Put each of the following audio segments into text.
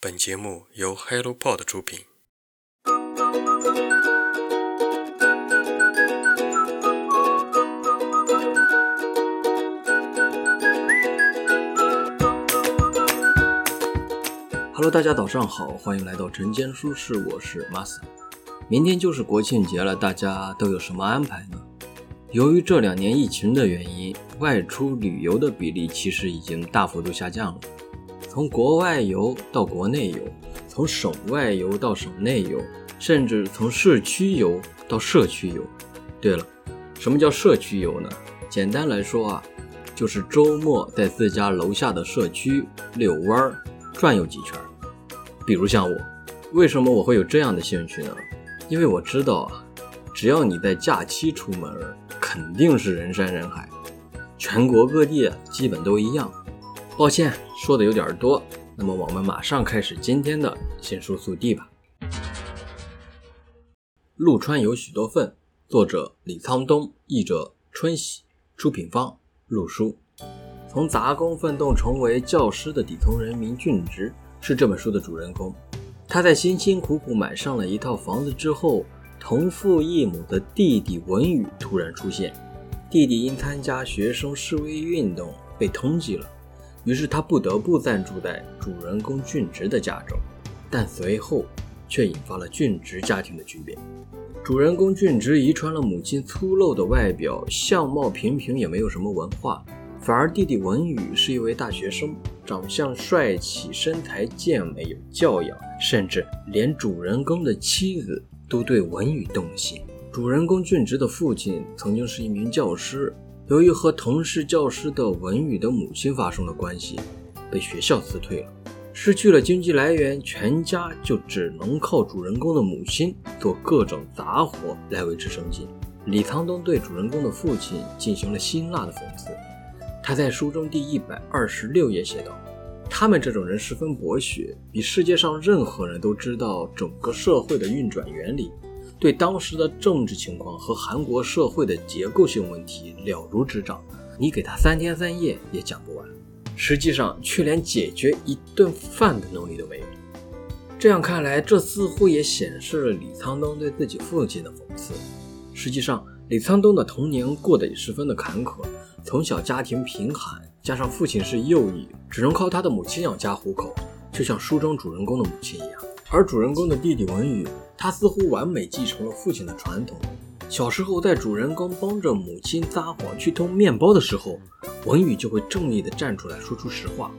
本节目由 HelloPod 出品。Hello，大家早上好，欢迎来到晨间书室，我是 Masa。明天就是国庆节了，大家都有什么安排呢？由于这两年疫情的原因，外出旅游的比例其实已经大幅度下降了。从国外游到国内游，从省外游到省内游，甚至从市区游到社区游。对了，什么叫社区游呢？简单来说啊，就是周末在自家楼下的社区遛弯儿、转悠几圈。比如像我，为什么我会有这样的兴趣呢？因为我知道啊，只要你在假期出门，肯定是人山人海，全国各地基本都一样。抱歉，说的有点多，那么我们马上开始今天的新书速递吧。陆川有许多份，作者李沧东，译者春喜，出品方陆书。从杂工奋斗成为教师的底层人民俊直。是这本书的主人公，他在辛辛苦苦买上了一套房子之后，同父异母的弟弟文宇突然出现。弟弟因参加学生示威运动被通缉了，于是他不得不暂住在主人公俊直的家中。但随后却引发了俊直家庭的巨变。主人公俊直遗传了母亲粗陋的外表，相貌平平，也没有什么文化。反而弟弟文宇是一位大学生，长相帅气，身材健美，有教养，甚至连主人公的妻子都对文宇动心。主人公俊直的父亲曾经是一名教师，由于和同是教师的文宇的母亲发生了关系，被学校辞退了，失去了经济来源，全家就只能靠主人公的母亲做各种杂活来维持生计。李沧东对主人公的父亲进行了辛辣的讽刺。他在书中第一百二十六页写道：“他们这种人十分博学，比世界上任何人都知道整个社会的运转原理，对当时的政治情况和韩国社会的结构性问题了如指掌。你给他三天三夜也讲不完，实际上却连解决一顿饭的能力都没有。这样看来，这似乎也显示了李沧东对自己父亲的讽刺。实际上，李沧东的童年过得也十分的坎坷。”从小家庭贫寒，加上父亲是右翼，只能靠他的母亲养家糊口，就像书中主人公的母亲一样。而主人公的弟弟文宇，他似乎完美继承了父亲的传统。小时候，在主人公帮着母亲撒谎去偷面包的时候，文宇就会正义的站出来说出实话。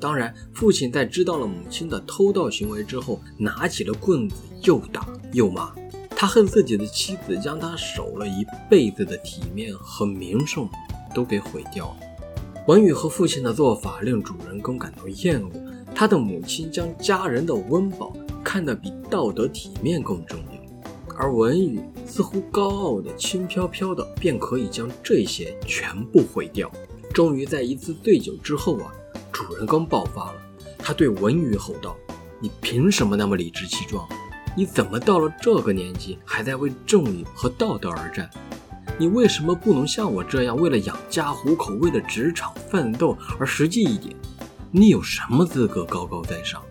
当然，父亲在知道了母亲的偷盗行为之后，拿起了棍子又打又骂。他恨自己的妻子将他守了一辈子的体面和名声。都给毁掉了。文宇和父亲的做法令主人公感到厌恶。他的母亲将家人的温饱看得比道德体面更重要，而文宇似乎高傲的轻飘飘的便可以将这些全部毁掉。终于在一次醉酒之后啊，主人公爆发了。他对文宇吼道：“你凭什么那么理直气壮？你怎么到了这个年纪还在为正义和道德而战？”你为什么不能像我这样，为了养家糊口，为了职场奋斗而实际一点？你有什么资格高高在上？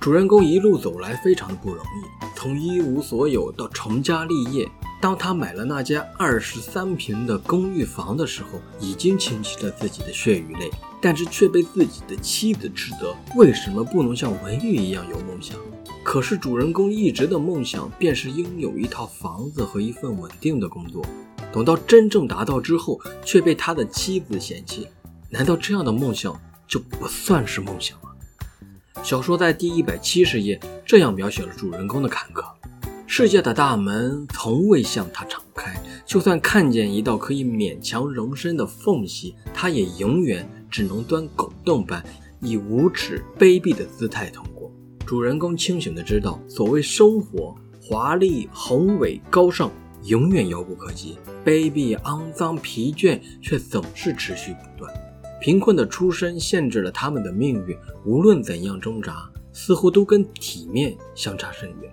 主人公一路走来非常的不容易，从一无所有到成家立业。当他买了那间二十三平的公寓房的时候，已经倾起了自己的血与泪，但是却被自己的妻子斥责：为什么不能像文玉一样有梦想？可是主人公一直的梦想便是拥有一套房子和一份稳定的工作。等到真正达到之后，却被他的妻子嫌弃。难道这样的梦想就不算是梦想吗？小说在第一百七十页这样描写了主人公的坎坷：世界的大门从未向他敞开，就算看见一道可以勉强容身的缝隙，他也永远只能钻狗洞般以无耻卑鄙的姿态通过。主人公清醒的知道，所谓生活华丽、宏伟、高尚。永远遥不可及，卑鄙、肮脏、疲倦，却总是持续不断。贫困的出身限制了他们的命运，无论怎样挣扎，似乎都跟体面相差甚远。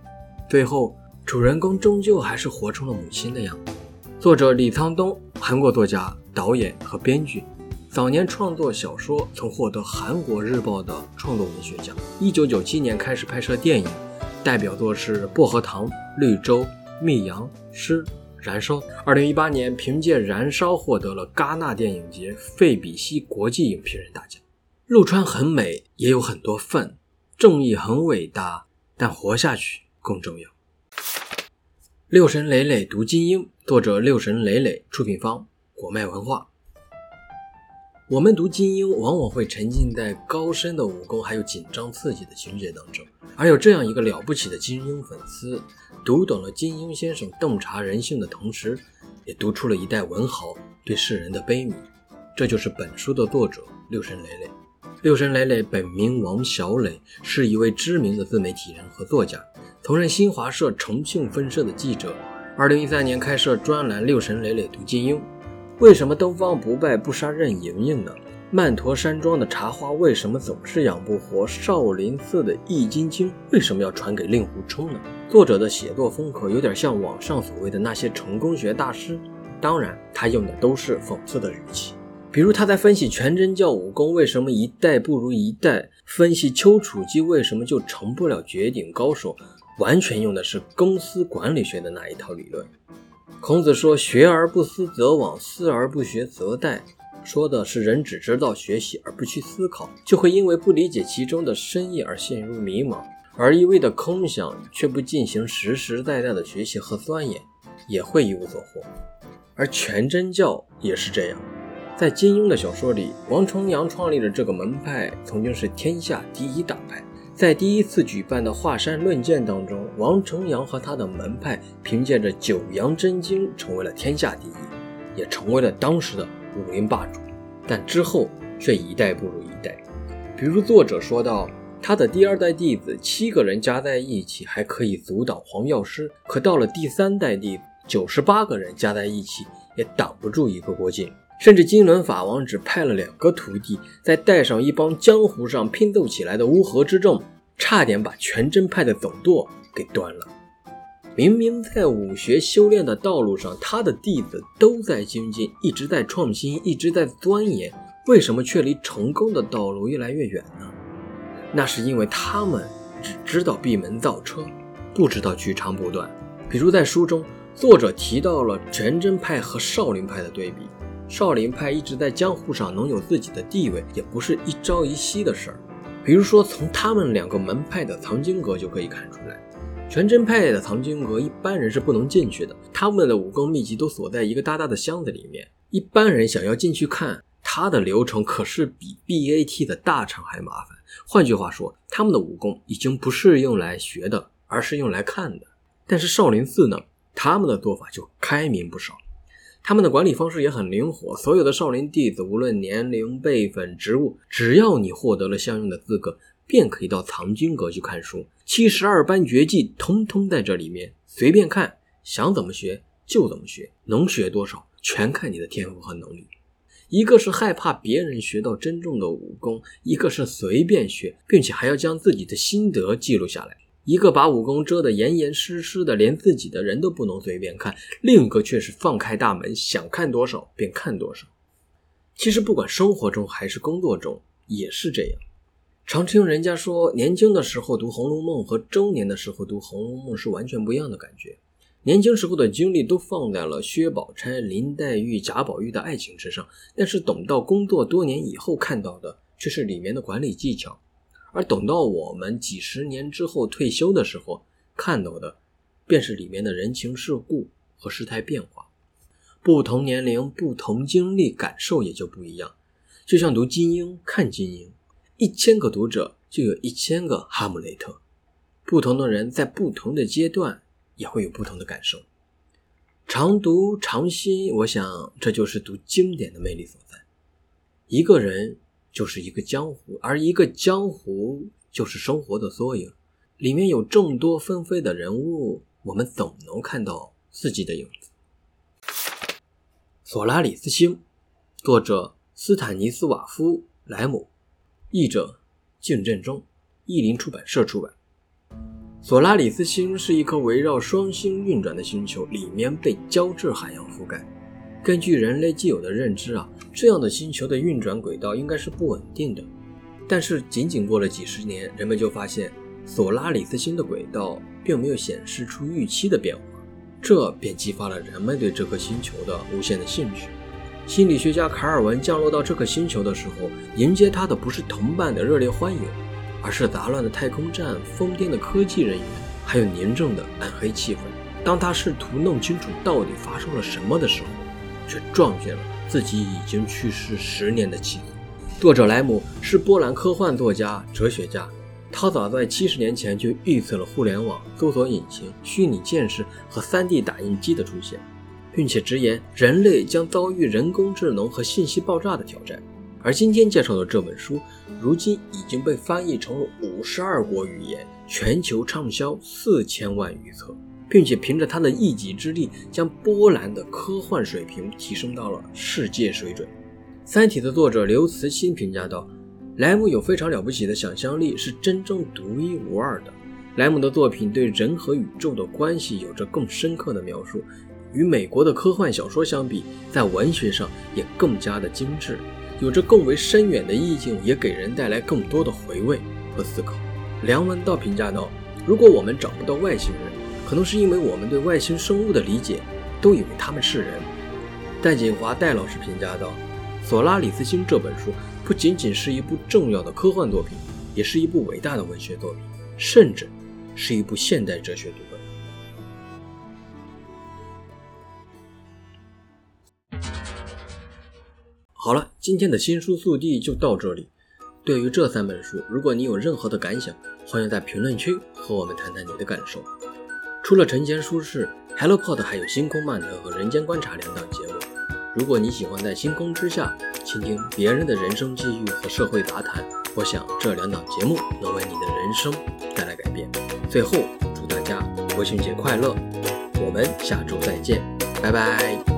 最后，主人公终究还是活成了母亲的样子。作者李沧东，韩国作家、导演和编剧。早年创作小说，曾获得韩国日报的创作文学奖。一九九七年开始拍摄电影，代表作是《薄荷糖》《绿洲》《密阳》《诗》《燃烧》。二零一八年凭借《燃烧》获得了戛纳电影节费比西国际影评人大奖。陆川很美，也有很多份。正义很伟大，但活下去更重要。六神磊磊读金庸，作者六神磊磊，出品方果麦文化。我们读金庸，往往会沉浸在高深的武功还有紧张刺激的情节当中。而有这样一个了不起的金庸粉丝，读懂了金庸先生洞察人性的同时，也读出了一代文豪对世人的悲悯。这就是本书的作者六神磊磊。六神磊磊本名王小磊，是一位知名的自媒体人和作家，曾任新华社重庆分社的记者。二零一三年开设专栏《六神磊磊读金庸》。为什么东方不败不杀任盈盈呢？曼陀山庄的茶花为什么总是养不活？少林寺的易筋经为什么要传给令狐冲呢？作者的写作风格有点像网上所谓的那些成功学大师，当然他用的都是讽刺的语气。比如他在分析全真教武功为什么一代不如一代，分析丘处机为什么就成不了绝顶高手，完全用的是公司管理学的那一套理论。孔子说：“学而不思则罔，思而不学则殆。”说的是人只知道学习而不去思考，就会因为不理解其中的深意而陷入迷茫；而一味的空想却不进行实实在在的学习和钻研，也会一无所获。而全真教也是这样，在金庸的小说里，王重阳创立的这个门派曾经是天下第一大派。在第一次举办的华山论剑当中，王重阳和他的门派凭借着九阳真经成为了天下第一，也成为了当时的武林霸主。但之后却一代不如一代。比如作者说到，他的第二代弟子七个人加在一起还可以阻挡黄药师，可到了第三代弟子，九十八个人加在一起也挡不住一个郭靖。甚至金轮法王只派了两个徒弟，再带上一帮江湖上拼凑起来的乌合之众，差点把全真派的总舵给端了。明明在武学修炼的道路上，他的弟子都在精进，一直在创新，一直在钻研，为什么却离成功的道路越来越远呢？那是因为他们只知道闭门造车，不知道取长补短。比如在书中，作者提到了全真派和少林派的对比。少林派一直在江湖上能有自己的地位，也不是一朝一夕的事儿。比如说，从他们两个门派的藏经阁就可以看出来，全真派的藏经阁一般人是不能进去的，他们的武功秘籍都锁在一个大大的箱子里面，一般人想要进去看，他的流程可是比 BAT 的大厂还麻烦。换句话说，他们的武功已经不是用来学的，而是用来看的。但是少林寺呢，他们的做法就开明不少。他们的管理方式也很灵活，所有的少林弟子无论年龄、辈分、职务，只要你获得了相应的资格，便可以到藏经阁去看书。七十二般绝技通通在这里面，随便看，想怎么学就怎么学，能学多少全看你的天赋和能力。一个是害怕别人学到真正的武功，一个是随便学，并且还要将自己的心得记录下来。一个把武功遮得严严实实的，连自己的人都不能随便看；另一个却是放开大门，想看多少便看多少。其实，不管生活中还是工作中，也是这样。常听人家说，年轻的时候读《红楼梦》和中年的时候读《红楼梦》是完全不一样的感觉。年轻时候的精力都放在了薛宝钗、林黛玉、贾宝玉的爱情之上，但是等到工作多年以后，看到的却是里面的管理技巧。而等到我们几十年之后退休的时候，看到的便是里面的人情世故和事态变化。不同年龄、不同经历，感受也就不一样。就像读金庸、看金庸，一千个读者就有一千个哈姆雷特。不同的人在不同的阶段也会有不同的感受。常读常新，我想这就是读经典的魅力所在。一个人。就是一个江湖，而一个江湖就是生活的缩影。里面有众多纷飞的人物，我们总能看到自己的影子。索拉里斯星，作者斯坦尼斯瓦夫·莱姆，译者敬振中，译林出版社出版。索拉里斯星是一颗围绕双星运转的星球，里面被胶质海洋覆盖。根据人类既有的认知啊，这样的星球的运转轨道应该是不稳定的。但是仅仅过了几十年，人们就发现索拉里斯星的轨道并没有显示出预期的变化，这便激发了人们对这颗星球的无限的兴趣。心理学家卡尔文降落到这颗星球的时候，迎接他的不是同伴的热烈欢迎，而是杂乱的太空站、疯癫的科技人员，还有凝重的暗黑气氛。当他试图弄清楚到底发生了什么的时候，却撞见了自己已经去世十年的妻子。作者莱姆是波兰科幻作家、哲学家，他早在七十年前就预测了互联网、搜索引擎、虚拟现实和 3D 打印机的出现。并且直言，人类将遭遇人工智能和信息爆炸的挑战。而今天介绍的这本书，如今已经被翻译成了五十二国语言，全球畅销四千万余册，并且凭着他的一己之力，将波兰的科幻水平提升到了世界水准。《三体》的作者刘慈欣评价道：“莱姆有非常了不起的想象力，是真正独一无二的。莱姆的作品对人和宇宙的关系有着更深刻的描述。”与美国的科幻小说相比，在文学上也更加的精致，有着更为深远的意境，也给人带来更多的回味和思考。梁文道评价道：“如果我们找不到外星人，可能是因为我们对外星生物的理解都以为他们是人。”戴锦华戴老师评价道：“《索拉里斯星》这本书不仅仅是一部重要的科幻作品，也是一部伟大的文学作品，甚至是一部现代哲学读本。”好了，今天的新书速递就到这里。对于这三本书，如果你有任何的感想，欢迎在评论区和我们谈谈你的感受。除了晨间书适，HelloPod 还有星空漫谈和人间观察两档节目。如果你喜欢在星空之下倾听别人的人生际遇和社会杂谈，我想这两档节目能为你的人生带来改变。最后，祝大家国庆节快乐！我们下周再见，拜拜。